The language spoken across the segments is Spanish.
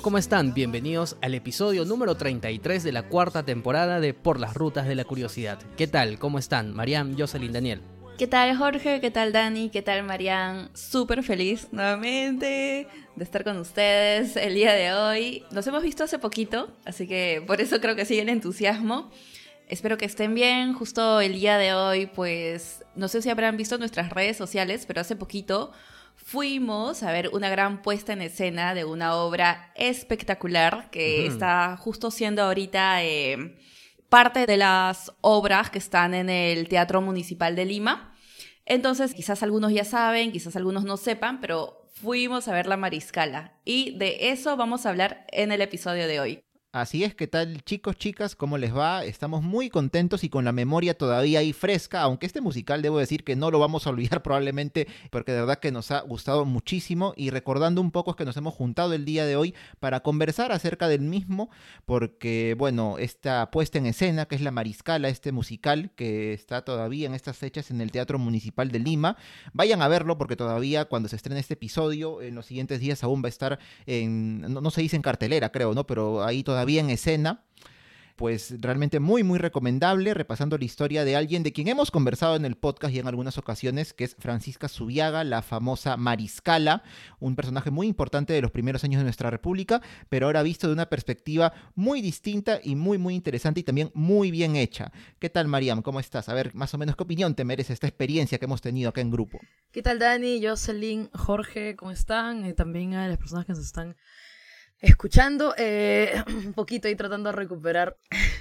¿cómo están? Bienvenidos al episodio número 33 de la cuarta temporada de Por las Rutas de la Curiosidad. ¿Qué tal? ¿Cómo están? Mariam, Jocelyn, Daniel. ¿Qué tal Jorge? ¿Qué tal Dani? ¿Qué tal Marian? Súper feliz nuevamente de estar con ustedes el día de hoy. Nos hemos visto hace poquito, así que por eso creo que sigue el entusiasmo. Espero que estén bien. Justo el día de hoy, pues no sé si habrán visto nuestras redes sociales, pero hace poquito fuimos a ver una gran puesta en escena de una obra espectacular que está justo siendo ahorita eh, parte de las obras que están en el Teatro Municipal de Lima. Entonces, quizás algunos ya saben, quizás algunos no sepan, pero fuimos a ver la Mariscala y de eso vamos a hablar en el episodio de hoy. Así es, ¿qué tal chicos, chicas? ¿Cómo les va? Estamos muy contentos y con la memoria todavía ahí fresca, aunque este musical debo decir que no lo vamos a olvidar probablemente porque de verdad que nos ha gustado muchísimo y recordando un poco es que nos hemos juntado el día de hoy para conversar acerca del mismo porque bueno, esta puesta en escena que es la Mariscala, este musical que está todavía en estas fechas en el Teatro Municipal de Lima, vayan a verlo porque todavía cuando se estrene este episodio en los siguientes días aún va a estar en, no, no se dice en cartelera creo, ¿no? Pero ahí todavía en escena. Pues realmente muy, muy recomendable, repasando la historia de alguien de quien hemos conversado en el podcast y en algunas ocasiones, que es Francisca Subiaga, la famosa Mariscala, un personaje muy importante de los primeros años de nuestra república, pero ahora visto de una perspectiva muy distinta y muy, muy interesante y también muy bien hecha. ¿Qué tal, Mariam? ¿Cómo estás? A ver, más o menos, ¿qué opinión te merece esta experiencia que hemos tenido acá en grupo? ¿Qué tal, Dani, Jocelyn, Jorge? ¿Cómo están? Y también a las personas que nos están escuchando eh, un poquito y tratando de recuperar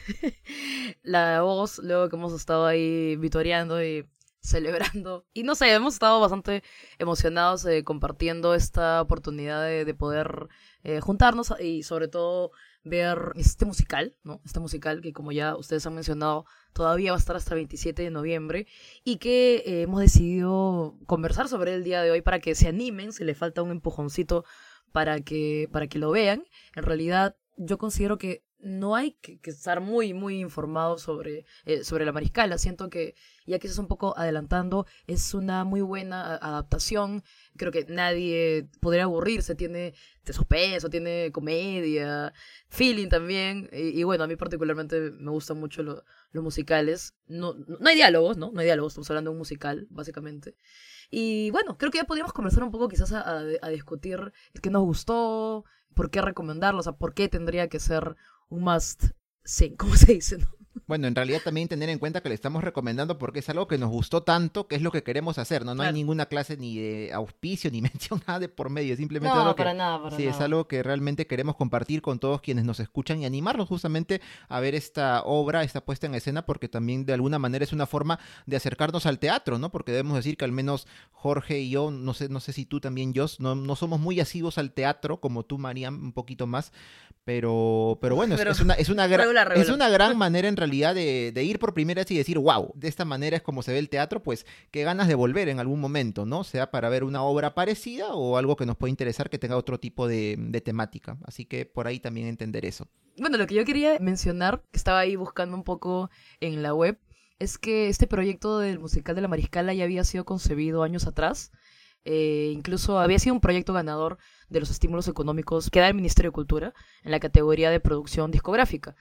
la voz luego que hemos estado ahí vitoreando y celebrando. Y no sé, hemos estado bastante emocionados eh, compartiendo esta oportunidad de, poder eh, juntarnos y sobre todo ver este musical, ¿no? Este musical que como ya ustedes han mencionado todavía va a estar hasta el 27 de noviembre y que hemos decidido conversar sobre el día de hoy para que se animen, si le falta un empujoncito para que, para que lo vean. En realidad, yo considero que no hay que, estar muy, muy informado sobre, eh, sobre la mariscala. Siento que, ya que es un poco adelantando, es una muy buena adaptación. Creo que nadie podría aburrirse. Tiene de suspenso, tiene comedia, feeling también. Y, bueno, a mí particularmente me gustan mucho los musicales. No, no, hay diálogos, ¿no? No hay diálogos, estamos hablando de un musical, básicamente. Y bueno, creo que ya podríamos conversar un poco quizás a, a, discutir qué nos gustó, por qué recomendarlo, o sea, por qué tendría que ser un must sí, ¿cómo se dice? No? Bueno, en realidad también tener en cuenta que le estamos recomendando porque es algo que nos gustó tanto, que es lo que queremos hacer, ¿no? No hay ninguna clase ni de auspicio ni mención nada de por medio, simplemente no, algo para que, nada, para sí, nada. es algo que realmente queremos compartir con todos quienes nos escuchan y animarlos justamente a ver esta obra, esta puesta en escena, porque también de alguna manera es una forma de acercarnos al teatro, ¿no? Porque debemos decir que al menos Jorge y yo, no sé, no sé si tú también, Jos, no, no somos muy asiduos al teatro, como tú, Mariam, un poquito más, pero, pero bueno, Pero- es, una, es, una gran, es una gran manera en realidad de, ir por primera vez y decir, wow, de esta manera es como se ve el teatro, pues qué ganas de volver en algún momento, ¿no? Sea para ver una obra parecida o algo que nos puede interesar que tenga otro tipo de, de temática. Así que por ahí también entender eso. Bueno, lo que yo quería mencionar, que estaba ahí buscando un poco en la web, es que este proyecto del musical de la Mariscala ya había sido concebido años atrás. Eh, incluso había sido un proyecto ganador de los estímulos económicos que da el Ministerio de Cultura en la categoría de producción discográfica.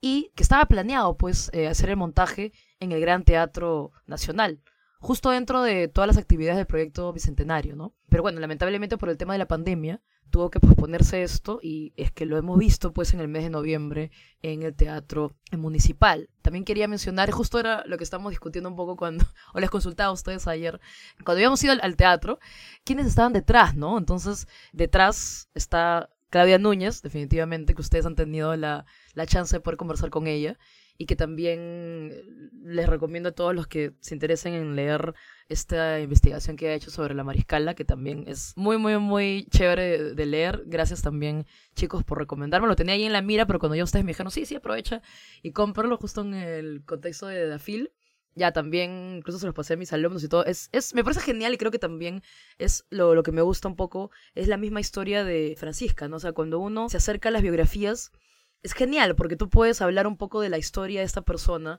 Y que estaba planeado, pues, eh, hacer el montaje en el Gran Teatro Nacional, justo dentro de todas las actividades del proyecto Bicentenario, ¿no? Pero bueno, lamentablemente por el tema de la pandemia, tuvo que posponerse esto y es que lo hemos visto pues en el mes de noviembre en el teatro municipal. También quería mencionar, justo era lo que estamos discutiendo un poco cuando, o les consultaba a ustedes ayer, cuando habíamos ido al, teatro, quiénes estaban detrás, ¿no? Entonces, detrás está Claudia Núñez, definitivamente, que ustedes han tenido la, la chance de poder conversar con ella y que también les recomiendo a todos los que se interesen en leer esta investigación que ha hecho sobre la mariscala, que también es muy, muy, muy chévere de, leer. Gracias también, chicos, por recomendarme. Lo tenía ahí en la mira, pero cuando ya ustedes me dijeron, sí, sí, aprovecha y cómpralo justo en el contexto de Dafil. Ya también, incluso se los pasé a mis alumnos y todo. Es, es, me parece genial y creo que también es lo, lo que me gusta un poco. Es la misma historia de Francisca, ¿no? O sea, cuando uno se acerca a las biografías, es genial porque tú puedes hablar un poco de la historia de esta persona,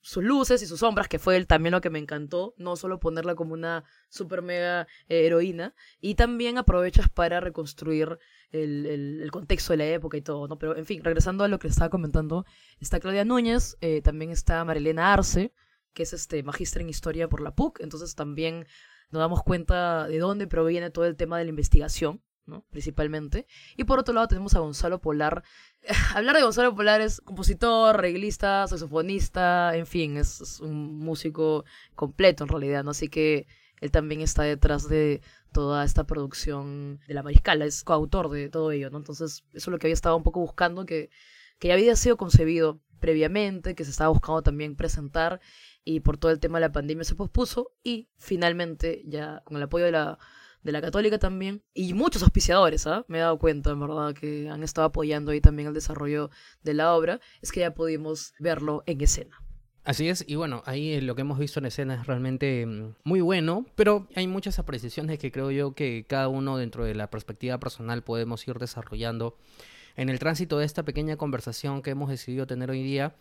sus luces y sus sombras, que fue el- también lo que me encantó, no solo ponerla como una super mega eh, heroína, y también aprovechas para reconstruir el, el, contexto de la época y todo, ¿no? Pero, en fin, regresando a lo que estaba comentando, está Claudia Núñez, eh, también está Marilena Arce, que es este magíster en historia por la PUC, entonces también nos damos cuenta de dónde proviene todo el tema de la investigación, ¿no? Principalmente. Y por otro lado tenemos a Gonzalo Polar. Hablar de Gonzalo Polar es compositor, arreglista, saxofonista, en fin, es, un músico completo en realidad, ¿no? Así que él también está detrás de toda esta producción de la Mariscala, es coautor de todo ello, ¿no? Entonces, eso es lo que había estado un poco buscando, que, que ya había sido concebido previamente, que se estaba buscando también presentar y por todo el tema de la pandemia se pospuso y finalmente ya con el apoyo de la, de la católica también y muchos auspiciadores, ¿ah? me he dado cuenta en verdad que han estado apoyando ahí también el desarrollo de la obra, es que ya pudimos verlo en escena. Así es, y bueno, ahí lo que hemos visto en escena es realmente mm, muy bueno, pero hay muchas apreciaciones que creo yo que cada uno dentro de la perspectiva personal podemos ir desarrollando en el tránsito de esta pequeña conversación que hemos decidido tener hoy día.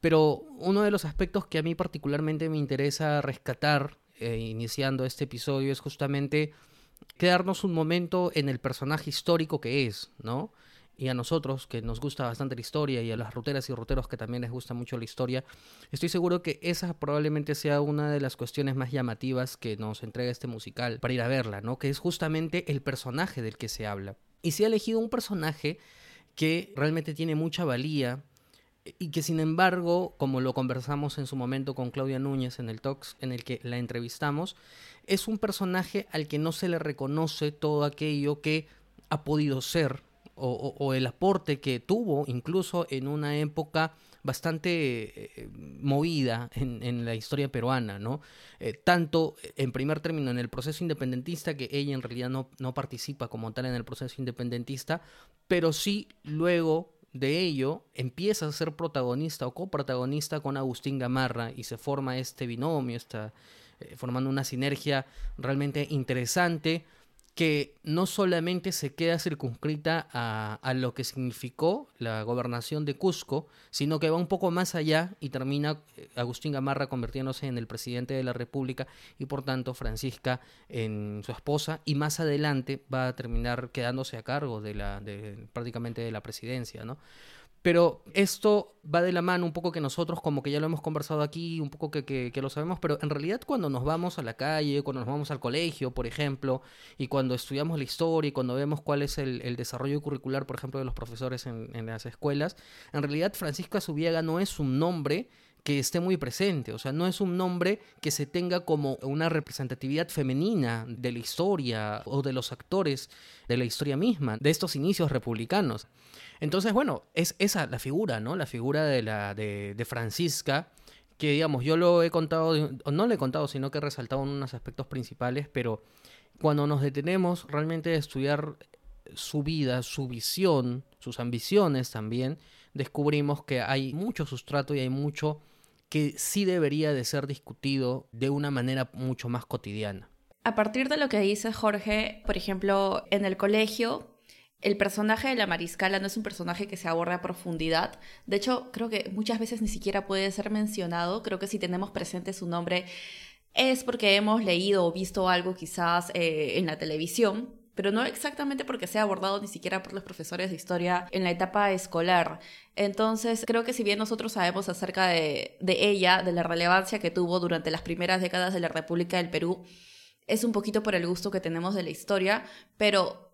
Pero uno de los aspectos que a mí particularmente me interesa rescatar eh, iniciando este episodio es justamente quedarnos un momento en el personaje histórico que es, ¿no? Y a nosotros, que nos gusta bastante la historia, y a las ruteras y ruteros que también les gusta mucho la historia, estoy seguro que esa probablemente sea una de las cuestiones más llamativas que nos entrega este musical para ir a verla, ¿no? Que es justamente el personaje del que se habla. Y se ha elegido un personaje que realmente tiene mucha valía y que sin embargo, como lo conversamos en su momento con Claudia Núñez en el Talks en el que la entrevistamos, es un personaje al que no se le reconoce todo aquello que ha podido ser o, el aporte que tuvo incluso en una época bastante eh, movida en, la historia peruana, ¿no? Eh, tanto en primer término en el proceso independentista, que ella en realidad no, no participa como tal en el proceso independentista, pero sí luego de ello empieza a ser protagonista o coprotagonista con Agustín Gamarra y se forma este binomio, está eh, formando una sinergia realmente interesante que no solamente se queda circunscrita a, lo que significó la gobernación de Cusco, sino que va un poco más allá y termina eh, Agustín Gamarra convirtiéndose en el presidente de la República y por tanto Francisca en su esposa y más adelante va a terminar quedándose a cargo de la de, prácticamente de la presidencia, ¿no? Pero esto va de la mano un poco que nosotros como que ya lo hemos conversado aquí, un poco que, que, lo sabemos, pero en realidad cuando nos vamos a la calle, cuando nos vamos al colegio, por ejemplo, y cuando estudiamos la historia y cuando vemos cuál es el, el desarrollo curricular, por ejemplo, de los profesores en, en las escuelas, en realidad Francisca Subiega no es un nombre que esté muy presente, o sea, no es un nombre que se tenga como una representatividad femenina de la historia o de los actores de la historia misma, de estos inicios republicanos. Entonces, bueno, es esa la figura, ¿no? La figura de, la, de, Francisca, que digamos, yo lo he contado, no lo he contado, sino que he resaltado unos aspectos principales, pero cuando nos detenemos realmente a estudiar su vida, su visión, sus ambiciones también, descubrimos que hay mucho sustrato y hay mucho que sí debería de ser discutido de una manera mucho más cotidiana. A partir de lo que dice Jorge, por ejemplo, en el colegio el personaje de la mariscala no es un personaje que se aborda a profundidad. De hecho, creo que muchas veces ni siquiera puede ser mencionado. Creo que si tenemos presente su nombre es porque hemos leído o visto algo quizás eh, en la televisión, pero no exactamente porque sea abordado ni siquiera por los profesores de historia en la etapa escolar. Entonces, creo que si bien nosotros sabemos acerca de, ella, de la relevancia que tuvo durante las primeras décadas de la República del Perú, es un poquito por el gusto que tenemos de la historia, pero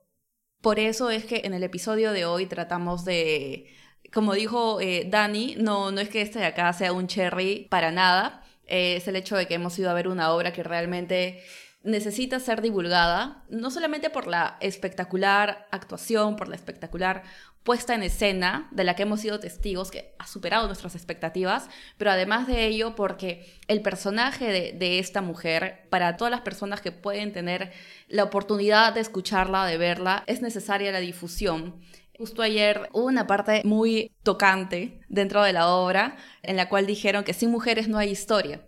por eso es que en el episodio de hoy tratamos de, como dijo eh, Dani, no, no es que este de acá sea un cherry para nada, eh, es el hecho de que hemos ido a ver una obra que realmente necesita ser divulgada, no solamente por la espectacular actuación, por la espectacular puesta en escena de la que hemos sido testigos, que ha superado nuestras expectativas, pero además de ello porque el personaje de, esta mujer, para todas las personas que pueden tener la oportunidad de escucharla, de verla, es necesaria la difusión. Justo ayer hubo una parte muy tocante dentro de la obra en la cual dijeron que sin mujeres no hay historia.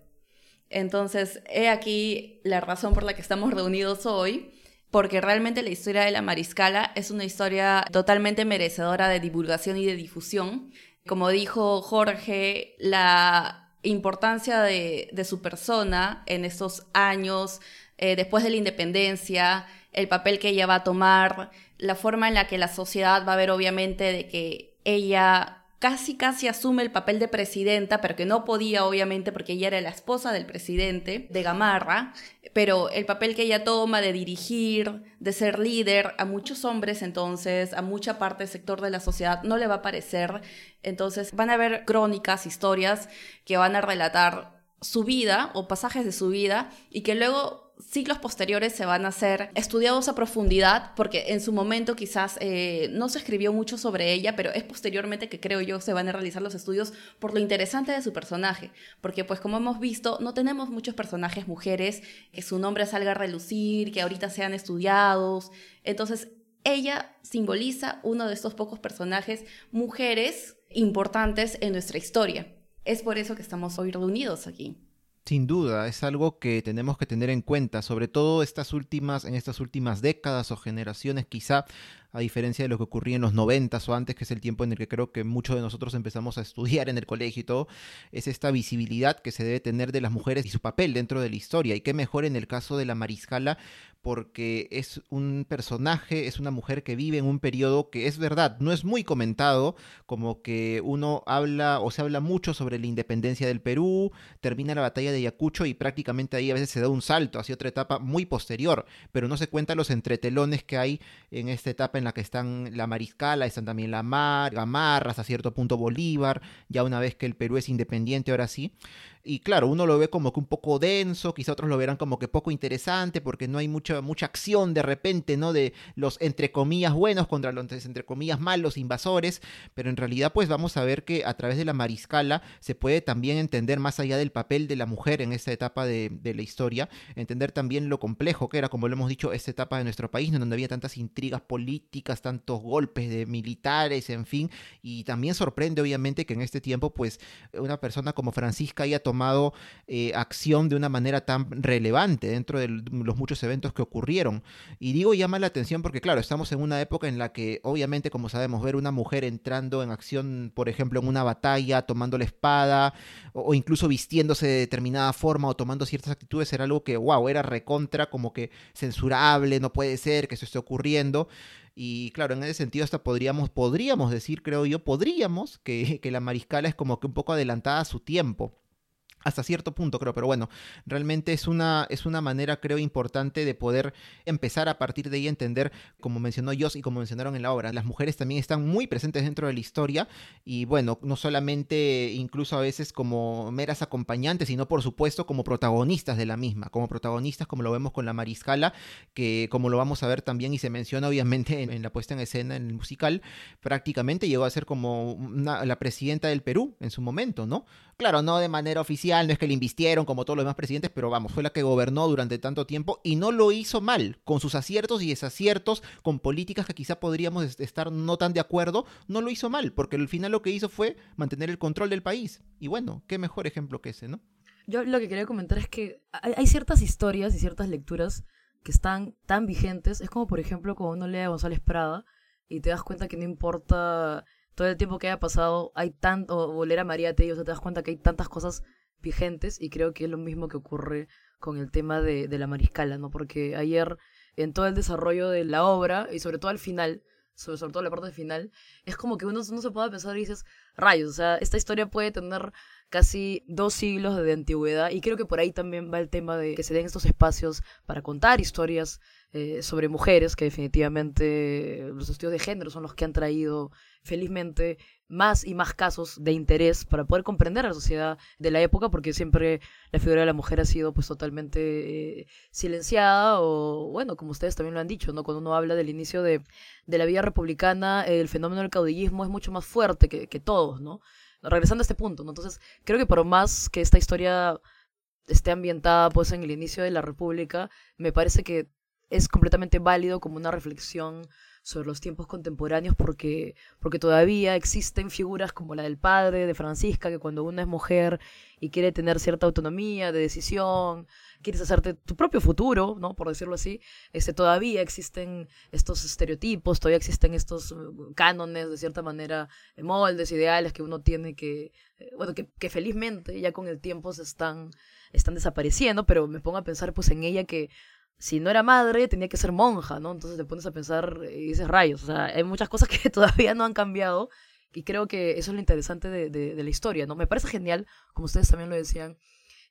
Entonces, he aquí la razón por la que estamos reunidos hoy, porque realmente la historia de la Mariscala es una historia totalmente merecedora de divulgación y de difusión. Como dijo Jorge, la importancia de, su persona en estos años, eh, después de la independencia, el papel que ella va a tomar, la forma en la que la sociedad va a ver obviamente de que ella casi casi asume el papel de presidenta, pero que no podía obviamente porque ella era la esposa del presidente de Gamarra, pero el papel que ella toma de dirigir, de ser líder a muchos hombres entonces, a mucha parte del sector de la sociedad no le va a parecer, entonces van a haber crónicas, historias que van a relatar su vida o pasajes de su vida y que luego siglos posteriores se van a ser estudiados a profundidad, porque en su momento quizás eh, no se escribió mucho sobre ella, pero es posteriormente que creo yo se van a realizar los estudios por lo interesante de su personaje, porque pues como hemos visto, no tenemos muchos personajes mujeres que su nombre salga a relucir, que ahorita sean estudiados, entonces ella simboliza uno de estos pocos personajes mujeres importantes en nuestra historia. Es por eso que estamos hoy reunidos aquí. Sin duda, es algo que tenemos que tener en cuenta, sobre todo estas últimas, en estas últimas décadas o generaciones, quizá a diferencia de lo que ocurría en los noventas o antes, que es el tiempo en el que creo que muchos de nosotros empezamos a estudiar en el colegio y todo, es esta visibilidad que se debe tener de las mujeres y su papel dentro de la historia. Y qué mejor en el caso de la Mariscala, porque es un personaje, es una mujer que vive en un periodo que es verdad, no es muy comentado, como que uno habla o se habla mucho sobre la independencia del Perú, termina la batalla de Ayacucho y prácticamente ahí a veces se da un salto hacia otra etapa muy posterior, pero no se cuentan los entretelones que hay en esta etapa en la que están la Mariscala, están también la Mar, Gamarra, hasta cierto punto Bolívar, ya una vez que el Perú es independiente, ahora sí. Y claro, uno lo ve como que un poco denso, quizá otros lo verán como que poco interesante, porque no hay mucha, mucha acción de repente, ¿no? De los entre comillas buenos contra los entre comillas malos invasores, pero en realidad pues vamos a ver que a través de la mariscala se puede también entender más allá del papel de la mujer en esta etapa de, de la historia, entender también lo complejo que era, como lo hemos dicho, esta etapa de nuestro país, donde había tantas intrigas políticas, tantos golpes de militares, en fin, y también sorprende obviamente que en este tiempo pues una persona como Francisca haya tomado eh, acción de una manera tan relevante dentro de los muchos eventos que ocurrieron. Y digo llama la atención porque, claro, estamos en una época en la que, obviamente, como sabemos, ver una mujer entrando en acción, por ejemplo, en una batalla, tomando la espada, o, incluso vistiéndose de determinada forma o tomando ciertas actitudes, era algo que, wow, era recontra, como que censurable, no puede ser que eso esté ocurriendo. Y claro, en ese sentido hasta podríamos, podríamos decir, creo yo, podríamos que, que la mariscala es como que un poco adelantada a su tiempo hasta cierto punto creo, pero bueno, realmente es una, es una manera creo importante de poder empezar a partir de ahí entender, como mencionó Joss y como mencionaron en la obra, las mujeres también están muy presentes dentro de la historia y bueno, no solamente incluso a veces como meras acompañantes, sino por supuesto como protagonistas de la misma, como protagonistas como lo vemos con la Mariscala, que como lo vamos a ver también y se menciona obviamente en, la puesta en escena, en el musical, prácticamente llegó a ser como la presidenta del Perú en su momento, ¿no? Claro, no de manera oficial, no es que le invistieron como todos los demás presidentes, pero vamos, fue la que gobernó durante tanto tiempo y no lo hizo mal, con sus aciertos y desaciertos, con políticas que quizá podríamos estar no tan de acuerdo, no lo hizo mal, porque al final lo que hizo fue mantener el control del país. Y bueno, qué mejor ejemplo que ese, ¿no? Yo lo que quería comentar es que hay ciertas historias y ciertas lecturas que están tan vigentes. Es como, por ejemplo, cuando uno lee a González Prada y te das cuenta que no importa todo el tiempo que haya pasado, hay tanto, o leer a María Tello, o sea, te das cuenta que hay tantas cosas vigentes y creo que es lo mismo que ocurre con el tema de, la mariscala, ¿no? Porque ayer, en todo el desarrollo de la obra, y sobre todo al final, sobre, todo la parte final, es como que uno no se puede pensar y dices, rayos, o sea, esta historia puede tener casi dos siglos de antigüedad y creo que por ahí también va el tema de que se den estos espacios para contar historias eh, sobre mujeres, que definitivamente los estudios de género son los que han traído felizmente más y más casos de interés para poder comprender a la sociedad de la época, porque siempre la figura de la mujer ha sido pues totalmente eh, silenciada o, bueno, como ustedes también lo han dicho, ¿no? Cuando uno habla del inicio de, de la vida republicana, el fenómeno del caudillismo es mucho más fuerte que, que todos, ¿no? Regresando a este punto. Entonces, creo que por más que esta historia esté ambientada pues en el inicio de la República, me parece que es completamente válido como una reflexión sobre los tiempos contemporáneos porque, porque todavía existen figuras como la del padre de Francisca, que cuando una es mujer y quiere tener cierta autonomía de decisión, quieres hacerte tu propio futuro, ¿no? Por decirlo así, este, todavía existen estos estereotipos, todavía existen estos uh, cánones, de cierta manera, eh, moldes, ideales que uno tiene que, eh, bueno, que, que felizmente ya con el tiempo se están, están desapareciendo, pero me pongo a pensar pues en ella que si no era madre, tenía que ser monja, ¿no? Entonces te pones a pensar y dices rayos. O sea, hay muchas cosas que todavía no han cambiado y creo que eso es lo interesante de, de, la historia, ¿no? Me parece genial, como ustedes también lo decían,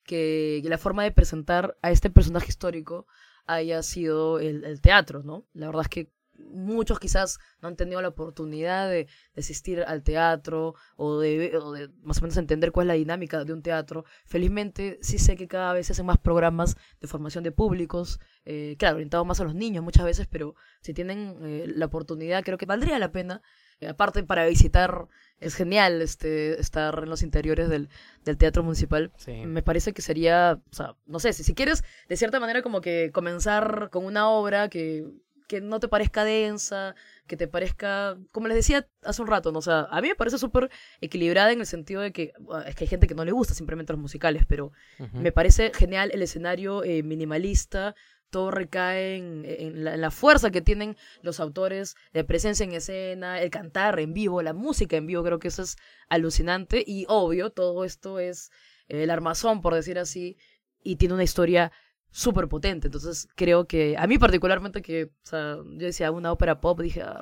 que, la forma de presentar a este personaje histórico haya sido el, teatro, ¿no? La verdad es que muchos quizás no han tenido la oportunidad de, de asistir al teatro o de, o de, más o menos entender cuál es la dinámica de un teatro. Felizmente sí sé que cada vez se hacen más programas de formación de públicos, eh, claro, orientados más a los niños muchas veces, pero si tienen eh, la oportunidad creo que valdría la pena eh, aparte para visitar, es genial este, estar en los interiores del, del Teatro Municipal. Sí. Me parece que sería, o sea, no sé, si, si quieres de cierta manera como que comenzar con una obra que, que no te parezca densa, que te parezca, como les decía hace un rato, ¿no? o sea, a mí me parece súper equilibrada en el sentido de que es que hay gente que no le gusta simplemente los musicales, pero uh -huh. me parece genial el escenario eh, minimalista, todo recae en, en, la, en, la, fuerza que tienen los autores de presencia en escena, el cantar en vivo, la música en vivo, creo que eso es alucinante y obvio, todo esto es el armazón, por decir así, y tiene una historia súper potente, entonces creo que, a mí particularmente que, o sea, yo decía una ópera pop, dije, ah,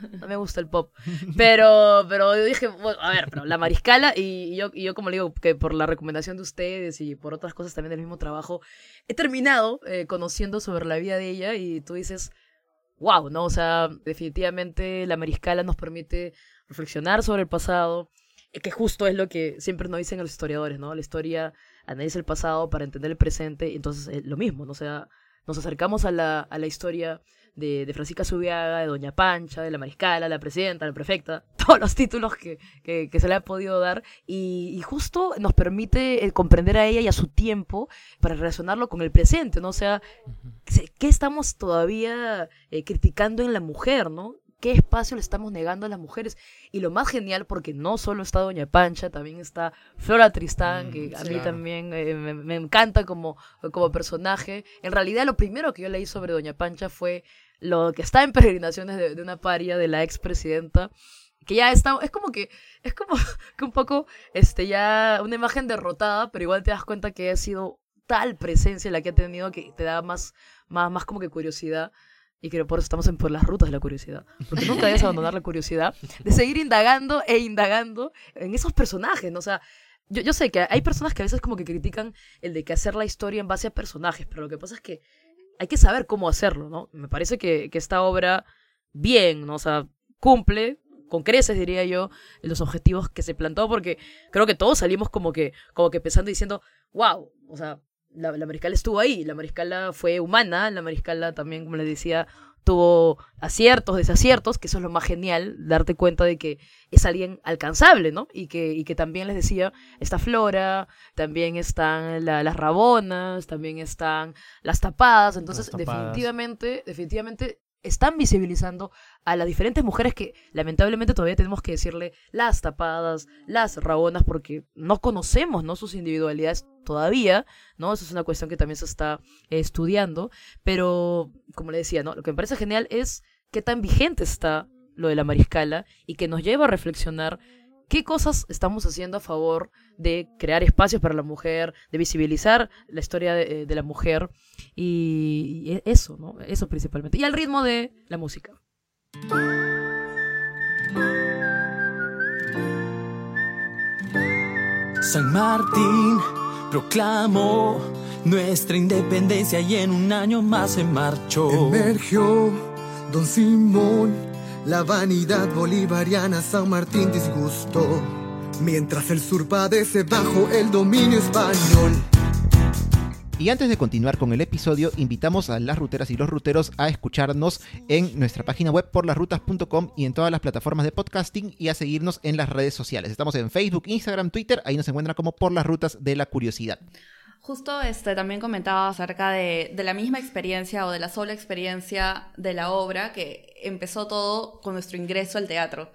no, no me gusta el pop, pero, pero yo dije, bueno, a ver, pero la mariscala, y, y, yo, y yo como le digo, que por la recomendación de ustedes y por otras cosas también del mismo trabajo, he terminado eh, conociendo sobre la vida de ella y tú dices, wow, ¿no? O sea, definitivamente la mariscala nos permite reflexionar sobre el pasado, que justo es lo que siempre nos dicen los historiadores, ¿no? La historia analiza el pasado para entender el presente, y entonces eh, lo mismo, ¿no? O sea, nos acercamos a la, a la historia de, de, Francisca Subiaga, de Doña Pancha, de la Mariscala, la Presidenta, la Prefecta, todos los títulos que, que, que se le ha podido dar, y, y, justo nos permite eh, comprender a ella y a su tiempo para relacionarlo con el presente, ¿no? O sea, ¿qué estamos todavía eh, criticando en la mujer, ¿no? Qué espacio le estamos negando a las mujeres. Y lo más genial, porque no solo está Doña Pancha, también está Flora Tristán, que a mí también eh, me, me, encanta como, como personaje. En realidad, lo primero que yo leí sobre Doña Pancha fue lo que está en peregrinaciones de, de una paria de la expresidenta que ya está, es como que, es como que un poco, este, ya una imagen derrotada, pero igual te das cuenta que ha sido tal presencia la que ha tenido que te da más, más, más como que curiosidad. Y creo por eso estamos en por las rutas de la curiosidad. Porque nunca debes abandonar la curiosidad de seguir indagando e indagando en esos personajes, ¿no? O sea, yo, yo sé que hay personas que a veces como que critican el de que hacer la historia en base a personajes, pero lo que pasa es que hay que saber cómo hacerlo, ¿no? Me parece que, que esta obra, bien, ¿no? O sea, cumple con creces, diría yo, los objetivos que se plantó, porque creo que todos salimos como que, como que pensando y diciendo, wow, o sea, la, la, mariscala estuvo ahí, la mariscala fue humana, la mariscala también, como les decía, tuvo aciertos, desaciertos, que eso es lo más genial, darte cuenta de que es alguien alcanzable, ¿no? Y que, y que también les decía, está Flora, también están la, las rabonas, también están las tapadas, entonces las tapadas. definitivamente, definitivamente están visibilizando a las diferentes mujeres que lamentablemente todavía tenemos que decirle las tapadas, las rabonas, porque no conocemos ¿no? sus individualidades todavía, ¿no? Eso es una cuestión que también se está eh, estudiando, pero como le decía, ¿no? Lo que me parece genial es qué tan vigente está lo de la mariscala y que nos lleva a reflexionar qué cosas estamos haciendo a favor de crear espacios para la mujer, de visibilizar la historia de, de la mujer y, y, eso, ¿no? Eso principalmente. Y al ritmo de la música. San Martín proclamó nuestra independencia y en un año más se marchó. Emergió Don Simón, la vanidad bolivariana San Martín disgustó, mientras el sur padece bajo el dominio español. Y antes de continuar con el episodio, invitamos a las ruteras y los ruteros a escucharnos en nuestra página web por porlasrutas.com y en todas las plataformas de podcasting y a seguirnos en las redes sociales. Estamos en Facebook, Instagram, Twitter, ahí nos encuentran como por las rutas de la curiosidad. Justo este, también comentaba acerca de, de la misma experiencia o de la sola experiencia de la obra que empezó todo con nuestro ingreso al teatro.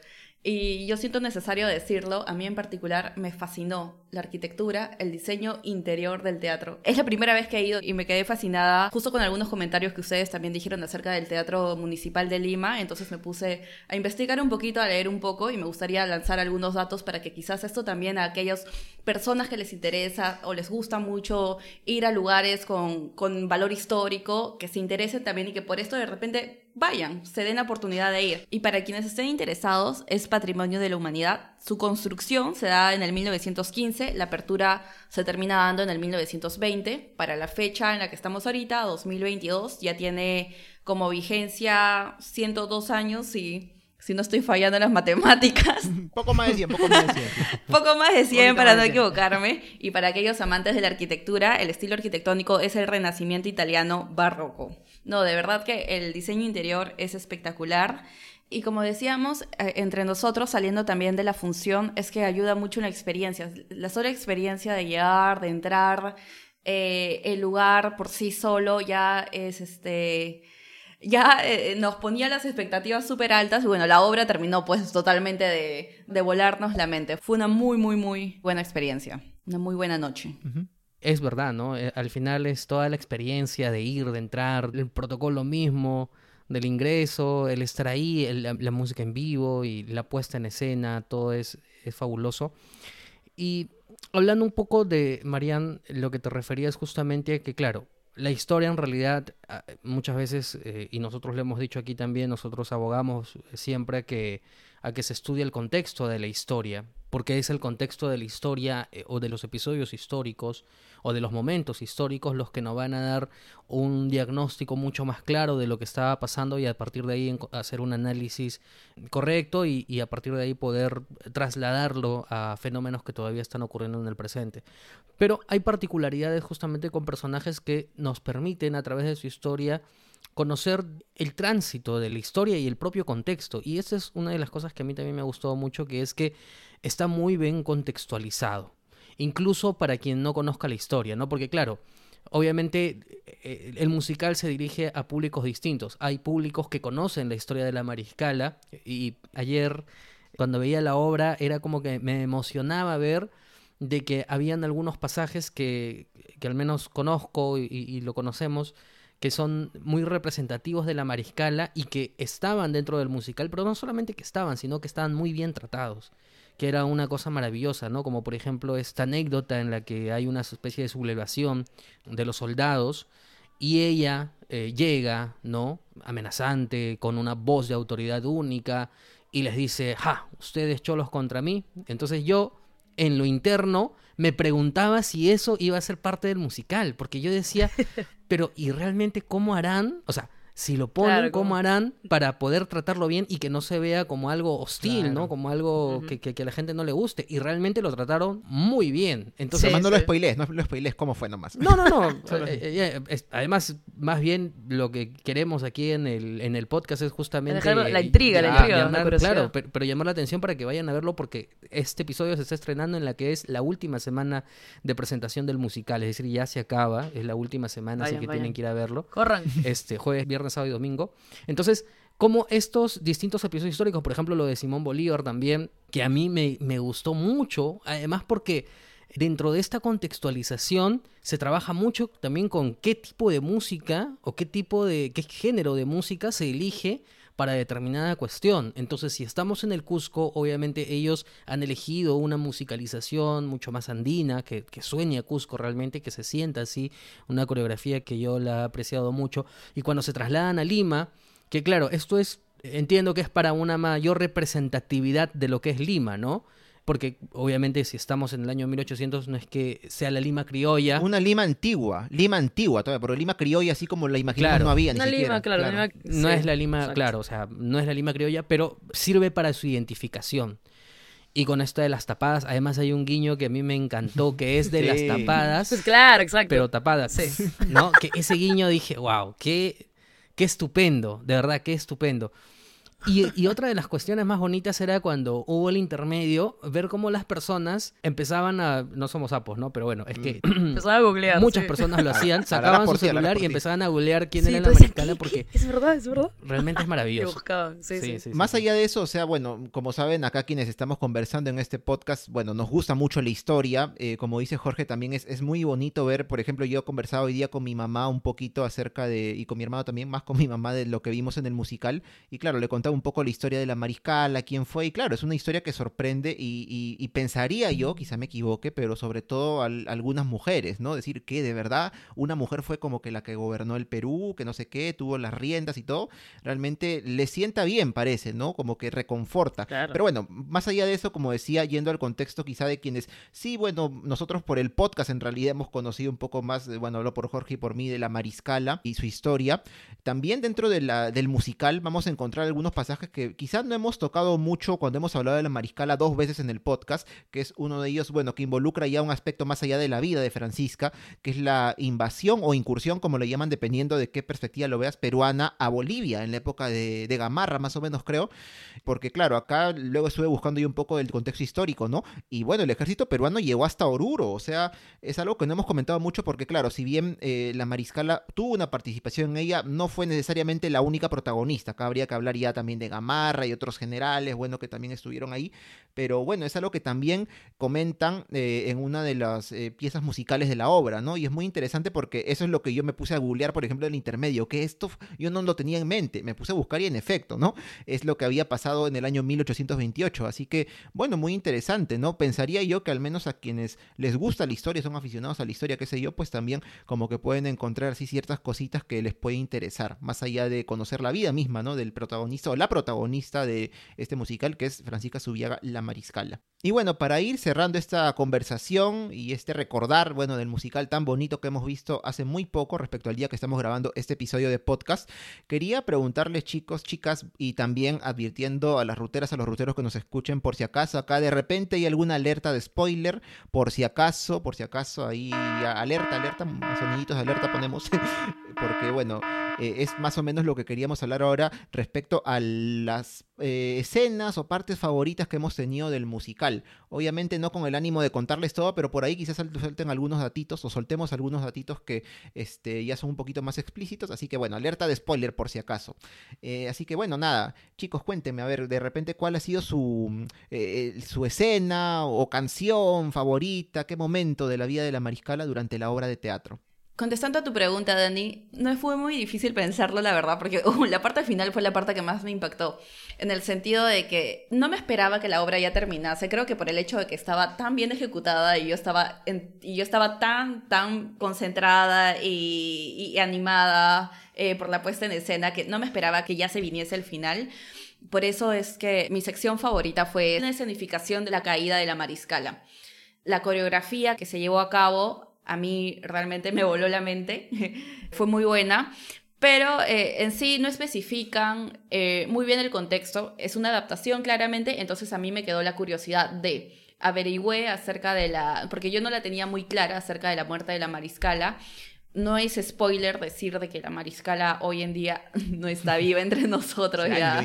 Y yo siento necesario decirlo, a mí en particular me fascinó la arquitectura, el diseño interior del teatro. Es la primera vez que he ido y me quedé fascinada justo con algunos comentarios que ustedes también dijeron acerca del Teatro Municipal de Lima, entonces me puse a investigar un poquito, a leer un poco y me gustaría lanzar algunos datos para que quizás esto también a aquellas personas que les interesa o les gusta mucho ir a lugares con, con valor histórico, que se interesen también y que por esto de repente vayan, se den la oportunidad de ir. Y para quienes estén interesados, es patrimonio de la humanidad. Su construcción se da en el 1915, la apertura se termina dando en el 1920. Para la fecha en la que estamos ahorita, 2022, ya tiene como vigencia 102 años y si no estoy fallando en las matemáticas. poco más de 100, poco más de 100. poco más de 100 Poquito para no de 100. equivocarme. Y para aquellos amantes de la arquitectura, el estilo arquitectónico es el renacimiento italiano barroco. No, de verdad que el diseño interior es espectacular. Y como decíamos, eh, entre nosotros, saliendo también de la función, es que ayuda mucho en la experiencia. La sola experiencia de llegar, de entrar, eh, el lugar por sí solo ya es este ya eh, nos ponía las expectativas súper altas y bueno, la obra terminó pues totalmente de, volarnos la mente. Fue una muy, muy, muy buena experiencia, una muy buena noche. Es verdad, ¿no? Eh, Al final es toda la experiencia de ir, de entrar, el protocolo mismo, del ingreso, el estar ahí, la, música en vivo y la puesta en escena, todo es, es fabuloso. Y hablando un poco de, Marian, lo que te referías justamente a que, claro, la historia en realidad ah, muchas veces, eh, y nosotros lo hemos dicho aquí también, nosotros abogamos siempre que, a que se estudie el contexto de la historia, porque es el contexto de la historia eh, o de los episodios históricos o de los momentos históricos los que nos van a dar un diagnóstico mucho más claro de lo que estaba pasando y a partir de ahí hacer un análisis correcto y a partir de ahí poder trasladarlo a fenómenos que todavía están ocurriendo en el presente. Pero hay particularidades justamente con personajes que nos permiten a través de su historia conocer el tránsito de la historia y el propio contexto. Y esa es una de las cosas que a mí también me ha gustado mucho, que es que está muy bien contextualizado. Incluso para quien no conozca la historia, ¿no? Porque claro, obviamente eh, el musical se dirige a públicos distintos. Hay públicos que conocen la historia de la mariscala y ayer cuando veía la obra era como que me emocionaba ver de que habían algunos pasajes que, que al menos conozco y lo conocemos que son muy representativos de la mariscala y que estaban dentro del musical, pero no solamente que estaban, sino que estaban muy bien tratados, que era una cosa maravillosa, ¿no? Como por ejemplo esta anécdota en la que hay una especie de sublevación de los soldados y ella eh, llega, ¿no? Amenazante, con una voz de autoridad única y les dice, ja, ustedes cholos contra mí. Entonces yo, en lo interno, me preguntaba si eso iba a ser parte del musical, porque yo decía, pero ¿y realmente cómo harán? O sea, si lo ponen, Claro, ¿cómo ¿cómo? harán para poder tratarlo bien y que no se vea como algo hostil, Claro. ¿no? Como algo que, que- que a la gente no le guste. Y realmente lo trataron muy bien. Entonces, Sí, Además, no lo sí. spoilees, no lo spoilees cómo fue nomás. no, no, no. Eh, eh, es- además, más bien lo que queremos aquí en el, en el podcast es justamente... Dejar la intriga, la la intriga, llamar. Claro, pero, pero llamar la atención para que vayan a verlo porque este episodio se está estrenando en la que es la última semana de presentación del musical. Es decir, ya se acaba, es la última semana, así que vayan. tienen que ir a verlo. Corran. Este, jueves, viernes, sábado y domingo. Entonces, como estos distintos episodios históricos, por ejemplo, lo de Simón Bolívar también, que a mí me, me gustó mucho, además porque dentro de esta contextualización se trabaja mucho también con qué tipo de música o qué tipo de, qué género de música se elige para determinada cuestión. Entonces, si estamos en el Cusco, obviamente ellos han elegido una musicalización mucho más andina, que, que sueñe a Cusco realmente, que se sienta así, una coreografía que yo la he apreciado mucho. Y cuando se trasladan a Lima, que claro, esto es, entiendo que es para una mayor representatividad de lo que es Lima, ¿no? Porque obviamente si estamos en el año 1800 no es que sea la Lima criolla. Una Lima antigua, Lima antigua todavía, pero Lima criolla así como la imaginamos Claro. no había ni Una siquiera. Lima, claro. Lima- No sí, es la Lima, exacto. claro, o sea, no es la Lima criolla, pero sirve para su identificación. Y con esto de las tapadas, además hay un guiño que a mí me encantó, que es de Sí. las tapadas, Pues claro, exacto. pero tapadas. Sí. ¿No? Que ese guiño dije, wow, qué, qué estupendo, de verdad, qué estupendo. Y, y otra de las cuestiones más bonitas era cuando hubo el intermedio, ver cómo las personas empezaban a... No somos sapos, ¿no? Pero bueno, es que Empezaba a googlear. muchas sí. personas lo hacían, sacaban por su celular y empezaban a googlear quién Sí, era la ¿qué? porque Es verdad, es verdad. realmente es maravilloso. buscaban, sí, sí. Sí, sí, sí, Más sí. allá de eso, o sea, bueno, como saben, acá quienes estamos conversando en este podcast, bueno, nos gusta mucho la historia. eh, como dice Jorge, también es, es muy bonito ver, por ejemplo, yo he conversado hoy día con mi mamá un poquito acerca de, y con mi hermano también, más con mi mamá de lo que vimos en el musical. Y claro, le contaba un poco la historia de la mariscala, quién fue. Y claro, es una historia que sorprende y, y- y pensaría yo, quizá me equivoque, pero sobre todo al- algunas mujeres, ¿no? Decir que de verdad una mujer fue como que la que gobernó el Perú, que no sé qué, tuvo las riendas y todo realmente le sienta bien, parece, ¿no? Como que reconforta. Claro. Pero bueno, más allá de eso, como decía, yendo al contexto quizá de quienes, sí, bueno, nosotros por el podcast en realidad hemos conocido un poco más, bueno, hablo por Jorge y por mí, de la Mariscala y su historia. También dentro de la, del musical vamos a encontrar algunos pasajes que quizás no hemos tocado mucho cuando hemos hablado de la Mariscala dos veces en el podcast, que es uno de ellos, bueno, que involucra ya un aspecto más allá de la vida de Francisca, que es la invasión o incursión, como le llaman dependiendo de qué perspectiva lo veas, peruana a Bolivia en la época de, Gamarra, más o menos creo, porque claro, acá luego estuve buscando yo un poco del contexto histórico, ¿no? Y bueno, el ejército peruano llegó hasta Oruro, o sea, es algo que no hemos comentado mucho porque claro, si bien eh, la Mariscala tuvo una participación en ella, no fue necesariamente la única protagonista, acá habría que hablar ya también de Gamarra y otros generales, bueno, que también estuvieron ahí, pero bueno, es algo que también comentan eh, en una de las eh, piezas musicales de la obra, ¿no? Y es muy interesante porque eso es lo que yo me puse a googlear, por ejemplo, el intermedio, que esto yo no lo tenía en mente, me puse a buscar y en efecto, ¿no? Es lo que había pasado en el año 1828, así que, bueno, muy interesante, ¿no? Pensaría yo que al menos a quienes les gusta la historia, son aficionados a la historia, qué sé yo, pues también como que pueden encontrar así ciertas cositas que les puede interesar, más allá de conocer la vida misma, ¿no? Del protagonista protagonista de este musical, que es Francisca Subiaga, la Mariscala. Y bueno, para ir cerrando esta conversación y este recordar, bueno, del musical tan bonito que hemos visto hace muy poco respecto al día que estamos grabando este episodio de podcast, quería preguntarles chicos, chicas, y también advirtiendo a las ruteras, a los ruteros que nos escuchen, por si acaso acá de repente hay alguna alerta de spoiler, por si acaso, por si acaso ahí alerta, alerta, soniditos de alerta ponemos, porque bueno, eh, es más o menos lo que queríamos hablar ahora respecto a las eh, escenas o partes favoritas que hemos tenido del musical. Obviamente no con el ánimo de contarles todo, pero por ahí quizás sal- suelten algunos datitos o soltemos algunos datitos que este, ya son un poquito más explícitos. Así que bueno, alerta de spoiler por si acaso. Eh, así que bueno, nada, chicos, cuéntenme, a ver, de repente cuál ha sido su, eh, su escena o canción favorita, qué momento de la vida de la Mariscala durante la obra de teatro. Contestando a tu pregunta, Dani, no fue muy difícil pensarlo, la verdad, porque uh, la parte final fue la parte que más me impactó, en el sentido de que no me esperaba que la obra ya terminase, creo que por el hecho de que estaba tan bien ejecutada y yo estaba, y yo estaba tan, tan concentrada y, y animada eh, por la puesta en escena que no me esperaba que ya se viniese el final. Por eso es que mi sección favorita fue la escenificación de la caída de la mariscala. La coreografía que se llevó a cabo a mí realmente me voló la mente, fue muy buena, pero eh, en sí no especifican eh, muy bien el contexto, es una adaptación claramente, entonces a mí me quedó la curiosidad de averigüé acerca de la, porque yo no la tenía muy clara acerca de la muerte de la mariscala. No es spoiler decir de que la mariscala hoy en día no está viva entre nosotros ya.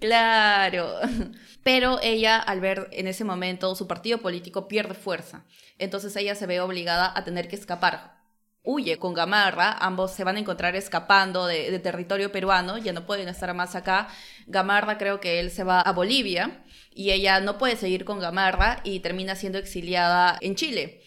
Claro. Pero ella, al ver en ese momento su partido político pierde fuerza. Entonces ella se ve obligada a tener que escapar. Huye con Gamarra, ambos se van a encontrar escapando de, de territorio peruano, ya no pueden estar más acá. Gamarra creo que él se va a Bolivia y ella no puede seguir con Gamarra y termina siendo exiliada en Chile.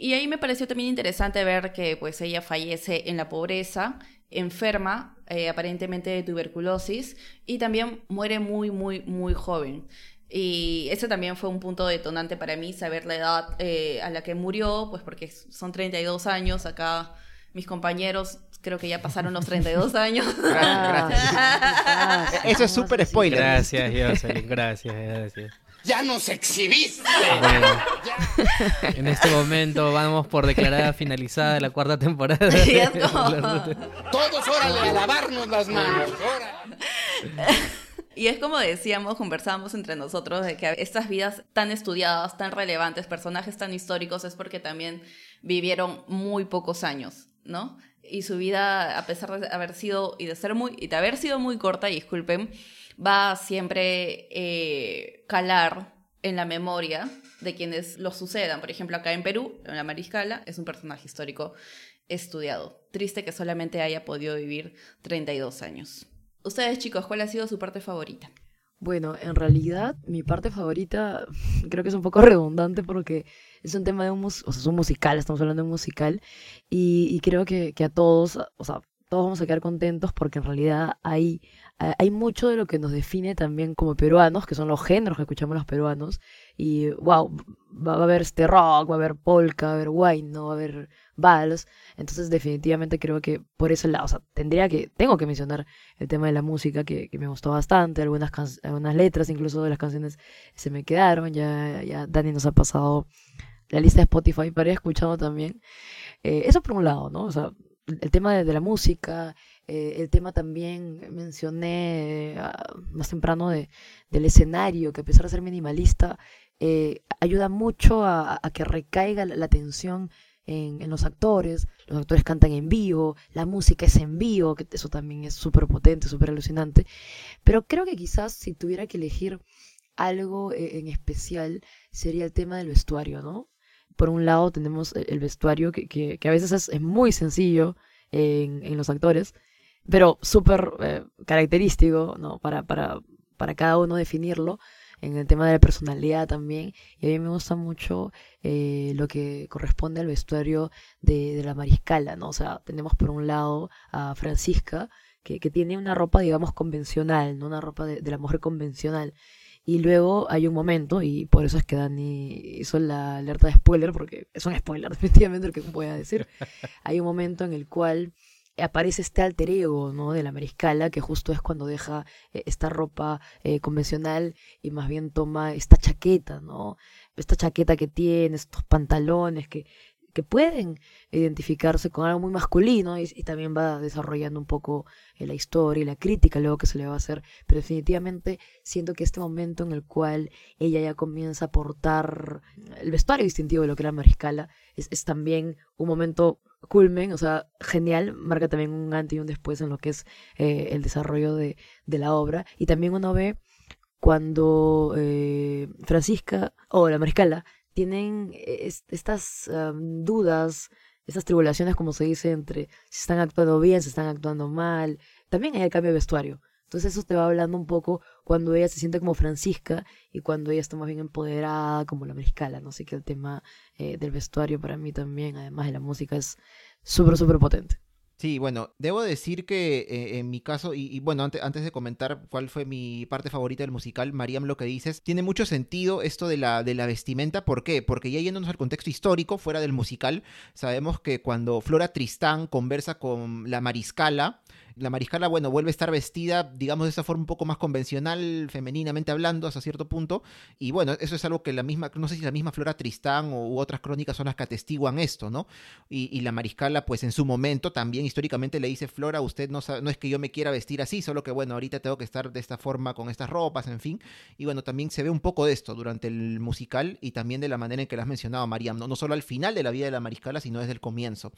Y ahí me pareció también interesante ver que pues ella fallece en la pobreza, enferma, eh, aparentemente de tuberculosis, y también muere muy, muy, muy joven. Y ese también fue un punto detonante para mí, saber la edad eh, a la que murió, pues porque son 32 años, acá mis compañeros creo que ya pasaron los 32 años. Gracias. Eso es súper spoiler. Gracias, Jocelyn, gracias, gracias. ¡Ya nos exhibiste! Bueno, en este momento vamos por declarada finalizada la cuarta temporada. Y es como- Todos, órale, a lavarnos las manos. órale. Y es como decíamos, conversábamos entre nosotros de que estas vidas tan estudiadas, tan relevantes, personajes tan históricos, es porque también vivieron muy pocos años, ¿no? Y su vida, a pesar de haber sido y de ser muy y de haber sido muy corta, y disculpen, va a siempre eh, calar en la memoria de quienes lo sucedan. Por ejemplo, acá en Perú, la Mariscala, es un personaje histórico estudiado. Triste que solamente haya podido vivir 32 años. Ustedes, chicos, ¿cuál ha sido su parte favorita? Bueno, en realidad mi parte favorita creo que es un poco redundante porque es un tema de un, o sea, es un musical, estamos hablando de un musical y, y creo que, que a todos, o sea, todos vamos a quedar contentos porque en realidad hay, hay mucho de lo que nos define también como peruanos, que son los géneros que escuchamos los peruanos y wow, va, a haber este rock, va a haber polka, va a haber wine, ¿no? va a haber vals, entonces definitivamente creo que por ese lado, o sea, tendría que, tengo que mencionar el tema de la música que, me gustó bastante, algunas, can- letras incluso de las canciones se me quedaron, ya, ya Dani nos ha pasado la lista de Spotify para ir escuchando también. Eh, eso por un lado, ¿no? O sea, el, tema de la música, eh, el tema también, mencioné eh, ah, más temprano de, del escenario, que a pesar de ser minimalista, eh, ayuda mucho a, que recaiga la, atención en, en los actores, los actores cantan en vivo, la música es en vivo, que eso también es súper potente, súper alucinante. Pero creo que quizás si tuviera que elegir algo en especial sería el tema del vestuario, ¿no? Por un lado tenemos el, vestuario que, que- que a veces es, es muy sencillo en, en los actores, pero súper eh, característico, ¿no? Para, para, para cada uno definirlo. En el tema de la personalidad también. Y a mí me gusta mucho eh, lo que corresponde al vestuario de, de la mariscala, ¿no? O sea, tenemos por un lado a Francisca, que, que tiene una ropa, digamos, convencional, ¿no? Una ropa de, de la mujer convencional. Y luego hay un momento, y por eso es que Dani hizo la alerta de spoiler, porque es un spoiler definitivamente lo que voy a decir. Hay un momento en el cual aparece este alter ego, ¿no? De la mariscala, que justo es cuando deja eh, esta ropa eh, convencional y más bien toma esta chaqueta, ¿no? Esta chaqueta que tiene, estos pantalones que, que pueden identificarse con algo muy masculino y, también va desarrollando un poco eh, la historia y la crítica luego que se le va a hacer, pero definitivamente siento que este momento en el cual ella ya comienza a portar el vestuario distintivo de lo que era Mariscala es, es también un momento culmen, o sea, genial, marca también un antes y un después en lo que es eh, el desarrollo de, de la obra. Y también uno ve cuando eh, Francisca o la Mariscala tienen es- estas am, dudas, estas tribulaciones, como se dice, entre si están actuando bien, si están actuando mal. También hay el cambio de vestuario. Entonces eso te va hablando un poco cuando ella se siente como Francisca y cuando ella está más bien empoderada como la Mariscala. No sé que el tema eh, del vestuario para mí también, además de la música, es súper, súper potente. Sí, bueno, debo decir que eh, en mi caso, y, y bueno, antes, antes de comentar cuál fue mi parte favorita del musical, Mariam, lo que dices, tiene mucho sentido esto de la, de la vestimenta. ¿Por qué? Porque ya yéndonos al contexto histórico, fuera del musical, sabemos que cuando Flora Tristán conversa con la mariscala, la mariscala, bueno, vuelve a estar vestida, digamos, de esa forma un poco más convencional, femeninamente hablando, hasta cierto punto. Y bueno, eso es algo que la misma, no sé si la misma Flora Tristán o, u otras crónicas son las que atestiguan esto, ¿no? Y, y la mariscala, pues en su momento también históricamente le dice, Flora, usted no, sabe- no es que yo me quiera vestir así, solo que bueno, ahorita tengo que estar de esta forma con estas ropas, en fin. Y bueno, también se ve un poco de esto durante el musical y también de la manera en que lo has mencionado, Mariam, ¿no? no solo al final de la vida de la mariscala, sino desde el comienzo.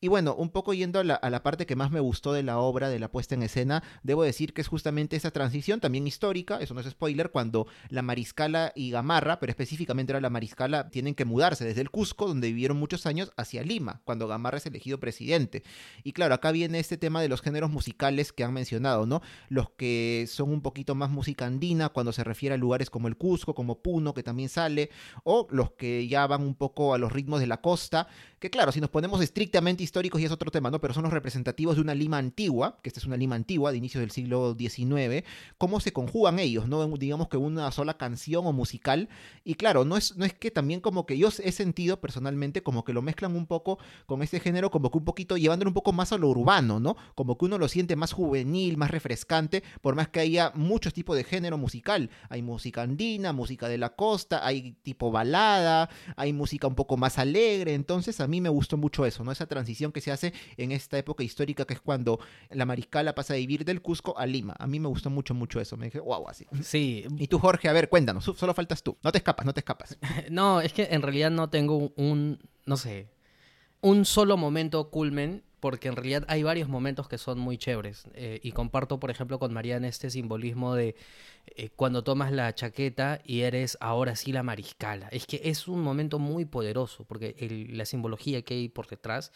Y bueno, un poco yendo a la, a la parte que más me gustó de la obra, de la puesta en escena, debo decir que es justamente esa transición también histórica, eso no es spoiler, cuando la mariscala y Gamarra, pero específicamente era la mariscala, tienen que mudarse desde el Cusco, donde vivieron muchos años, hacia Lima, cuando Gamarra es elegido presidente. Y claro, acá viene este tema de los géneros musicales que han mencionado, ¿no? Los que son un poquito más música andina, cuando se refiere a lugares como el Cusco, como Puno, que también sale, o los que ya van un poco a los ritmos de la costa, que claro, si nos ponemos estrictamente históricos ya es otro tema, ¿no? Pero son los representativos de una Lima antigua, que esta es una Lima antigua, de inicios del siglo XIX, cómo se conjugan ellos, ¿no? Digamos que una sola canción o musical. Y claro, no es, no es que también como que yo he sentido personalmente como que lo mezclan un poco con este género, como que un poquito, llevándolo un poco más a lo urbano, ¿no? Como que uno lo siente más juvenil, más refrescante, por más que haya muchos tipos de género musical. Hay música andina, música de la costa, hay tipo balada, hay música un poco más alegre. Entonces a mí me gustó mucho eso, ¿no? Esa transición que se hace en esta época histórica que es cuando la mariscala pasa a vivir del Cusco a Lima. A mí me gustó mucho, mucho eso. Me dije, wow, así. Sí, Y tú, Jorge, a ver, cuéntanos, solo faltas tú. No te escapas, no te escapas. no, es que en realidad no tengo un, no sé, un solo momento culmen, porque en realidad hay varios momentos que son muy chéveres. eh, y comparto, por ejemplo, con Mariana este simbolismo de eh, cuando tomas la chaqueta y eres ahora sí la mariscala. Es que es un momento muy poderoso, porque la simbología que hay por detrás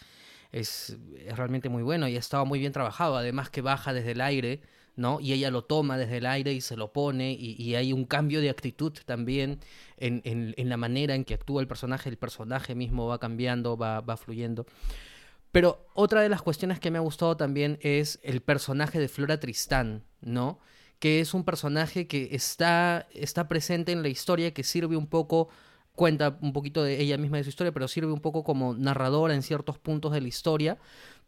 es, es realmente muy bueno y ha estado muy bien trabajado. Además que baja desde el aire, ¿no? Y ella lo toma desde el aire y se lo pone y, y hay un cambio de actitud también en, en- en la manera en que actúa el personaje. El personaje mismo va cambiando, va, va fluyendo. Pero otra de las cuestiones que me ha gustado también es el personaje de Flora Tristán, ¿no? Que es un personaje que está, está presente en la historia, que sirve un poco, cuenta un poquito de ella misma de su historia, pero sirve un poco como narradora en ciertos puntos de la historia.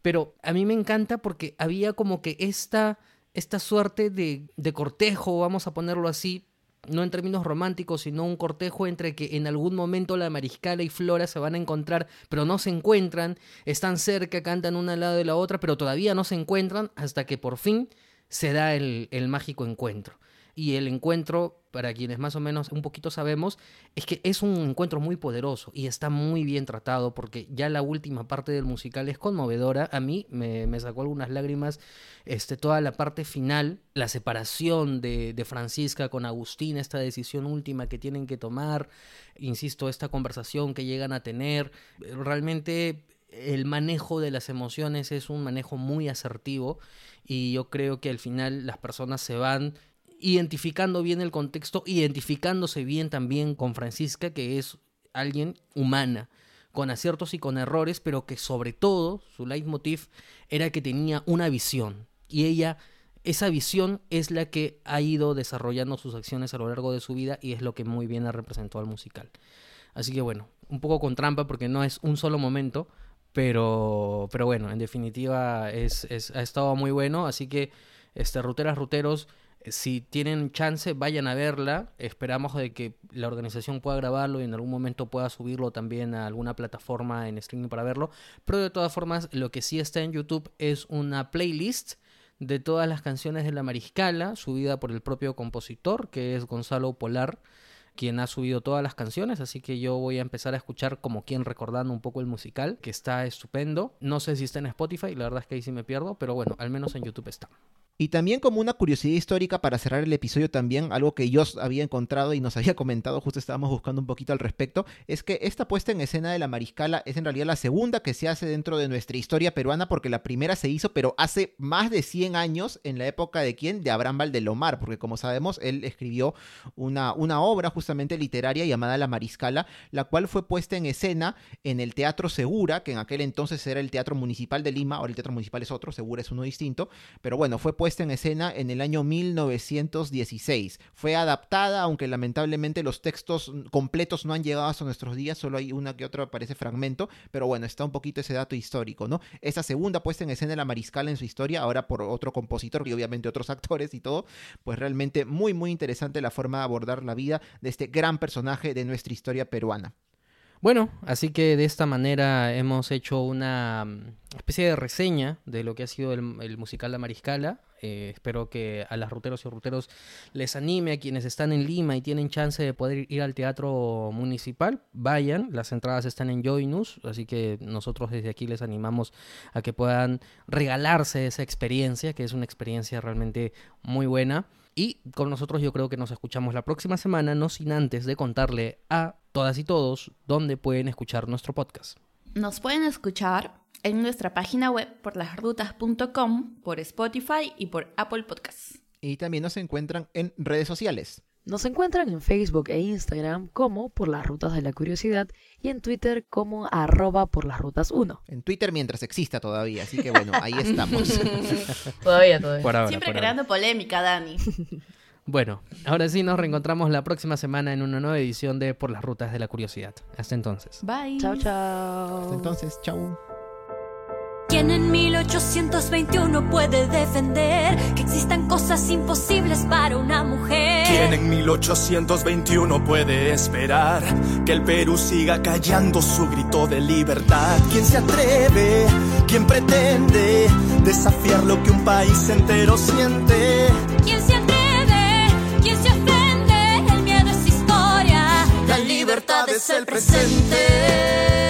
Pero a mí me encanta porque había como que esta, esta suerte de, de cortejo, vamos a ponerlo así, no en términos románticos, sino un cortejo entre que en algún momento la mariscala y Flora se van a encontrar, pero no se encuentran, están cerca, cantan una al lado de la otra, pero todavía no se encuentran hasta que por fin se da el, el mágico encuentro. Y el encuentro, para quienes más o menos un poquito sabemos, es que es un encuentro muy poderoso y está muy bien tratado porque ya la última parte del musical es conmovedora. A mí me, me sacó algunas lágrimas este, toda la parte final, la separación de, de Francisca con Agustín, esta decisión última que tienen que tomar, insisto, esta conversación que llegan a tener. Realmente el manejo de las emociones es un manejo muy asertivo y yo creo que al final las personas se van identificando bien el contexto, identificándose bien también con Francisca, que es alguien humana, con aciertos y con errores, pero que sobre todo su leitmotiv era que tenía una visión y ella esa visión es la que ha ido desarrollando sus acciones a lo largo de su vida y es lo que muy bien ha representado al musical. Así que bueno, un poco con trampa porque no es un solo momento, pero, pero bueno, en definitiva es, es- ha estado muy bueno, así que este, ruteras, ruteros, si tienen chance, vayan a verla. Esperamos de que la organización pueda grabarlo y en algún momento pueda subirlo también a alguna plataforma en streaming para verlo. Pero de todas formas, lo que sí está en YouTube es una playlist de todas las canciones de la Mariscala, subida por el propio compositor, que es Gonzalo Polar, quien ha subido todas las canciones, así que yo voy a empezar a escuchar como quien recordando un poco el musical, que está estupendo. No sé si está en Spotify, la verdad es que ahí sí me pierdo, pero bueno, al menos en YouTube está. Y también como una curiosidad histórica para cerrar el episodio también, algo que yo había encontrado y nos había comentado, justo estábamos buscando un poquito al respecto, es que esta puesta en escena de la Mariscala es en realidad la segunda que se hace dentro de nuestra historia peruana porque la primera se hizo pero hace más de 100 años en la época de quién? De Abraham Valdelomar, porque como sabemos él escribió una, una obra justamente literaria llamada La Mariscala, la cual fue puesta en escena en el Teatro Segura, que en aquel entonces era el Teatro Municipal de Lima, ahora el Teatro Municipal es otro, Segura es uno distinto, pero bueno, fue puesta en escena en el año 1916. Fue adaptada, aunque lamentablemente los textos completos no han llegado hasta nuestros días, solo hay una que otra aparece fragmento, pero bueno, está un poquito ese dato histórico, ¿no? Esa segunda puesta en escena de la Mariscala en su historia, ahora por otro compositor y obviamente otros actores y todo, pues realmente muy muy interesante la forma de abordar la vida de este gran personaje de nuestra historia peruana. Bueno, así que de esta manera hemos hecho una mm, especie de reseña de lo que ha sido el, el musical La Mariscala. Eh, espero que a las ruteros y ruteros les anime, a quienes están en Lima y tienen chance de poder ir al teatro municipal, vayan. Las entradas están en Joinus, así que nosotros desde aquí les animamos a que puedan regalarse esa experiencia, que es una experiencia realmente muy buena. Y con nosotros yo creo que nos escuchamos la próxima semana, no sin antes de contarle a todas y todos dónde pueden escuchar nuestro podcast. Nos pueden escuchar en nuestra página web por lasrutas.com, por Spotify y por Apple Podcasts. Y también nos encuentran en redes sociales. Nos encuentran en Facebook e Instagram como por las rutas de la curiosidad y en Twitter como arroba por las rutas 1. En Twitter mientras exista todavía, así que bueno, ahí estamos. Todavía, todavía. Por ahora, Siempre por ahora. creando polémica, Dani. Bueno, ahora sí nos reencontramos la próxima semana en una nueva edición de Por las Rutas de la Curiosidad. Hasta entonces. Bye. Chao, chao. Hasta entonces, chau. ¿Quién en 1821 puede defender que existan cosas imposibles para una mujer? ¿Quién en 1821 puede esperar que el Perú siga callando su grito de libertad? ¿Quién se atreve? ¿Quién pretende desafiar lo que un país entero siente? ¿Quién se atreve? ¿Quién se ofende? El miedo es historia. La libertad es el presente.